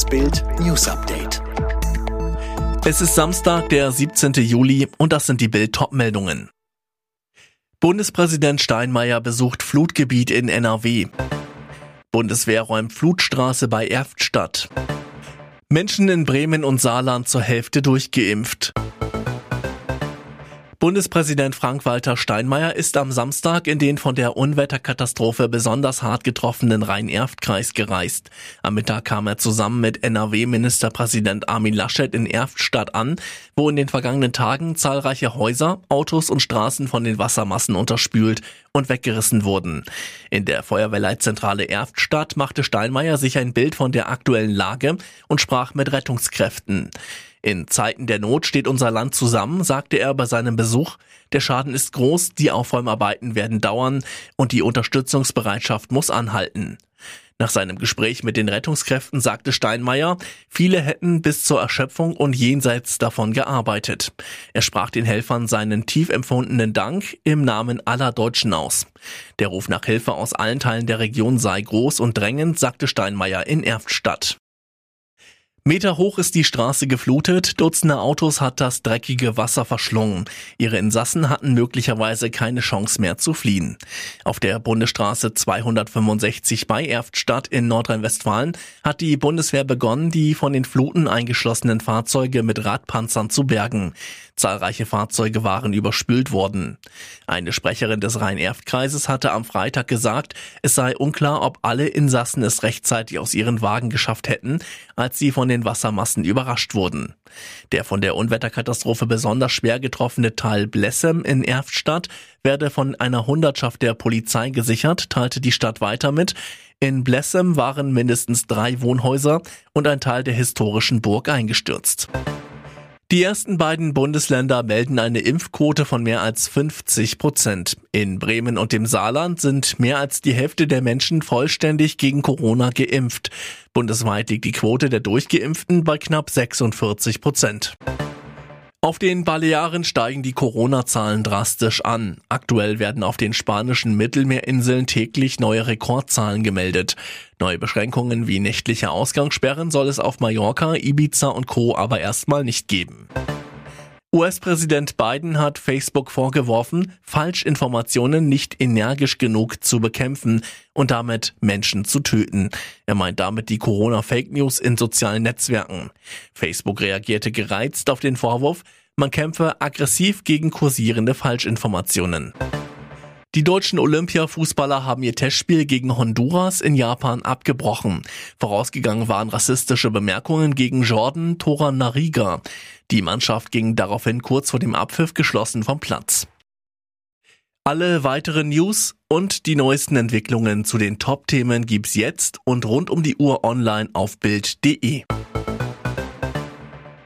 Das Bild News Update. Es ist Samstag, der 17. Juli und das sind die Bild meldungen Bundespräsident Steinmeier besucht Flutgebiet in NRW. Bundeswehr räumt Flutstraße bei Erft statt. Menschen in Bremen und Saarland zur Hälfte durchgeimpft. Bundespräsident Frank-Walter Steinmeier ist am Samstag in den von der Unwetterkatastrophe besonders hart getroffenen Rhein-Erft-Kreis gereist. Am Mittag kam er zusammen mit NRW-Ministerpräsident Armin Laschet in Erftstadt an, wo in den vergangenen Tagen zahlreiche Häuser, Autos und Straßen von den Wassermassen unterspült und weggerissen wurden. In der Feuerwehrleitzentrale Erftstadt machte Steinmeier sich ein Bild von der aktuellen Lage und sprach mit Rettungskräften. In Zeiten der Not steht unser Land zusammen, sagte er bei seinem Besuch. Der Schaden ist groß, die Aufräumarbeiten werden dauern und die Unterstützungsbereitschaft muss anhalten. Nach seinem Gespräch mit den Rettungskräften sagte Steinmeier, viele hätten bis zur Erschöpfung und jenseits davon gearbeitet. Er sprach den Helfern seinen tief empfundenen Dank im Namen aller Deutschen aus. Der Ruf nach Hilfe aus allen Teilen der Region sei groß und drängend, sagte Steinmeier in Erftstadt. Meter hoch ist die Straße geflutet, Dutzende Autos hat das dreckige Wasser verschlungen. Ihre Insassen hatten möglicherweise keine Chance mehr zu fliehen. Auf der Bundesstraße 265 bei Erftstadt in Nordrhein-Westfalen hat die Bundeswehr begonnen, die von den Fluten eingeschlossenen Fahrzeuge mit Radpanzern zu bergen. Zahlreiche Fahrzeuge waren überspült worden. Eine Sprecherin des Rhein-Erft-Kreises hatte am Freitag gesagt, es sei unklar, ob alle Insassen es rechtzeitig aus ihren Wagen geschafft hätten, als sie von den Wassermassen überrascht wurden. Der von der Unwetterkatastrophe besonders schwer getroffene Teil Blessem in Erftstadt werde von einer Hundertschaft der Polizei gesichert, teilte die Stadt weiter mit. In Blessem waren mindestens drei Wohnhäuser und ein Teil der historischen Burg eingestürzt. Die ersten beiden Bundesländer melden eine Impfquote von mehr als 50 Prozent. In Bremen und dem Saarland sind mehr als die Hälfte der Menschen vollständig gegen Corona geimpft. Bundesweit liegt die Quote der Durchgeimpften bei knapp 46 Prozent. Auf den Balearen steigen die Corona-Zahlen drastisch an. Aktuell werden auf den spanischen Mittelmeerinseln täglich neue Rekordzahlen gemeldet. Neue Beschränkungen wie nächtliche Ausgangssperren soll es auf Mallorca, Ibiza und Co. aber erstmal nicht geben. US-Präsident Biden hat Facebook vorgeworfen, Falschinformationen nicht energisch genug zu bekämpfen und damit Menschen zu töten. Er meint damit die Corona-Fake News in sozialen Netzwerken. Facebook reagierte gereizt auf den Vorwurf, man kämpfe aggressiv gegen kursierende Falschinformationen. Die deutschen Olympiafußballer haben ihr Testspiel gegen Honduras in Japan abgebrochen. Vorausgegangen waren rassistische Bemerkungen gegen Jordan Toran Nariga. Die Mannschaft ging daraufhin kurz vor dem Abpfiff geschlossen vom Platz. Alle weiteren News und die neuesten Entwicklungen zu den Top-Themen gibt's jetzt und rund um die Uhr online auf Bild.de.